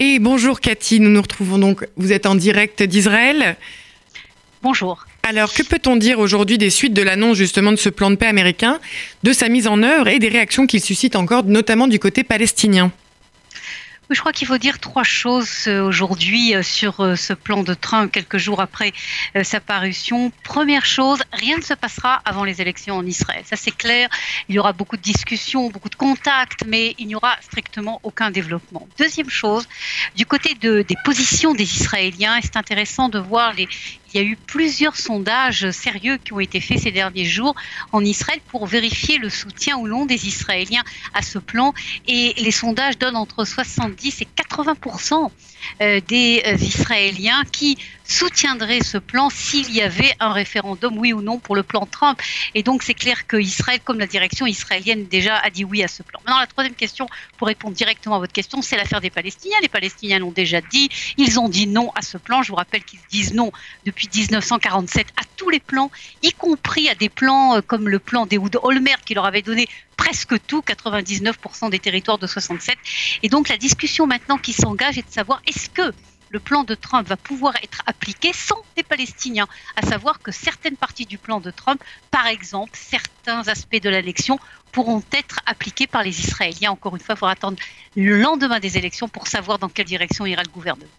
Et bonjour Cathy, nous nous retrouvons donc, vous êtes en direct d'Israël. Bonjour. Alors, que peut-on dire aujourd'hui des suites de l'annonce justement de ce plan de paix américain, de sa mise en œuvre et des réactions qu'il suscite encore, notamment du côté palestinien? Je crois qu'il faut dire trois choses euh, aujourd'hui euh, sur euh, ce plan de Trump quelques jours après sa parution. Première chose, rien ne se passera avant les élections en Israël. Ça c'est clair. Il y aura beaucoup de discussions, beaucoup de contacts, mais il n'y aura strictement aucun développement. Deuxième chose, du côté de, des positions des Israéliens, c'est intéressant de voir les, il y a eu plusieurs sondages sérieux qui ont été faits ces derniers jours en Israël pour vérifier le soutien ou non des Israéliens à ce plan. Et les sondages donnent entre 70 et 80% euh, des euh, Israéliens qui soutiendraient ce plan s'il y avait un référendum, oui ou non, pour le plan Trump. Et donc c'est clair que Israël, comme la direction israélienne déjà, a dit oui à ce plan. Maintenant, la troisième question, pour répondre directement à votre question, c'est l'affaire des Palestiniens. Les Palestiniens l'ont déjà dit, ils ont dit non à ce plan. Je vous rappelle qu'ils disent non depuis 1947 à tous les plans, y compris à des plans euh, comme le plan d'Ehud Olmert qui leur avait donné presque tout, 99% des territoires de 67. Et donc la discussion maintenant qui s'engage est de savoir est-ce que le plan de Trump va pouvoir être appliqué sans les Palestiniens, à savoir que certaines parties du plan de Trump, par exemple certains aspects de l'élection, pourront être appliqués par les Israéliens. Encore une fois, il faudra attendre le lendemain des élections pour savoir dans quelle direction ira le gouvernement.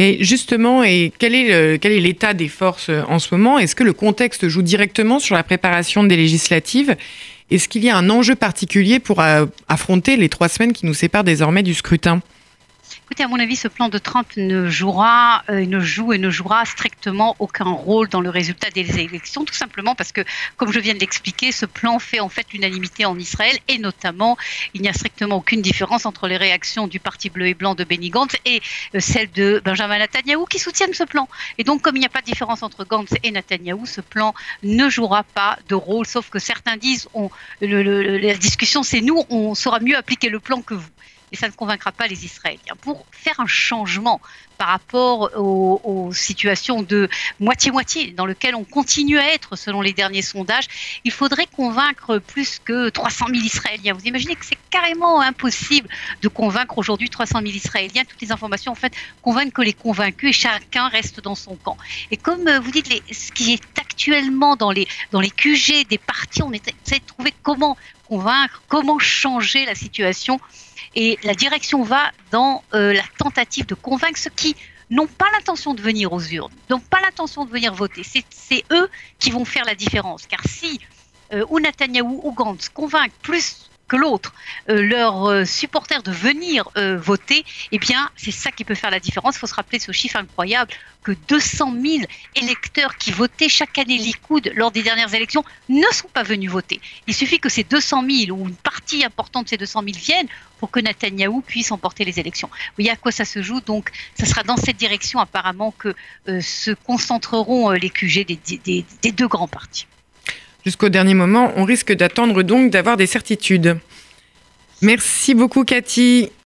Et justement, et quel est quel est l'état des forces euh, en ce moment? Est-ce que le contexte joue directement sur la préparation des législatives? Est-ce qu'il y a un enjeu particulier pour euh, affronter les trois semaines qui nous séparent désormais du scrutin? Écoutez, à mon avis, ce plan de Trump ne jouera, euh, ne joue et ne jouera strictement aucun rôle dans le résultat des élections, tout simplement parce que, comme je viens de l'expliquer, ce plan fait en fait l'unanimité en Israël et notamment, il n'y a strictement aucune différence entre les réactions du Parti bleu et blanc de Benny Gantz et euh, celles de Benjamin Netanyahu qui soutiennent ce plan. Et donc, comme il n'y a pas de différence entre Gantz et Netanyahu, ce plan ne jouera pas de rôle, sauf que certains disent, on, la discussion c'est nous, on saura mieux appliquer le plan que vous et ça ne convaincra pas les Israéliens. Pour faire un changement par rapport aux, situations de moitié-moitié dans lesquelles on continue à être selon les derniers sondages, il faudrait convaincre plus que 300 000 Israéliens. Vous imaginez que c'est carrément impossible de convaincre aujourd'hui 300 000 Israéliens. Toutes les informations en fait convainquent que les convaincus et chacun reste dans son camp. Et comme euh, vous dites, ce qui est actuellement dans les, dans les QG des partis, on essaie de trouver comment convaincre, comment changer la situation et la direction va dans euh, la tentative de convaincre ceux qui n'ont pas l'intention de venir aux urnes, n'ont pas l'intention de venir voter. C'est eux qui vont faire la différence. Car si euh, ou Netanyahou ou Gantz convainquent plus que l'autre, euh, leurs euh, supporters de venir euh, voter, eh bien, c'est ça qui peut faire la différence. Il faut se rappeler ce chiffre incroyable que 200 000 électeurs qui votaient chaque année Likoud lors des dernières élections ne sont pas venus voter. Il suffit que ces 200 000 ou une partie importante de ces 200 000 viennent pour que Netanyahou puisse emporter les élections. Vous voyez à quoi ça se joue Donc, ça sera dans cette direction apparemment que se concentreront les QG des deux grands partis. Jusqu'au dernier moment, on risque d'attendre donc d'avoir des certitudes. Merci beaucoup Cathy.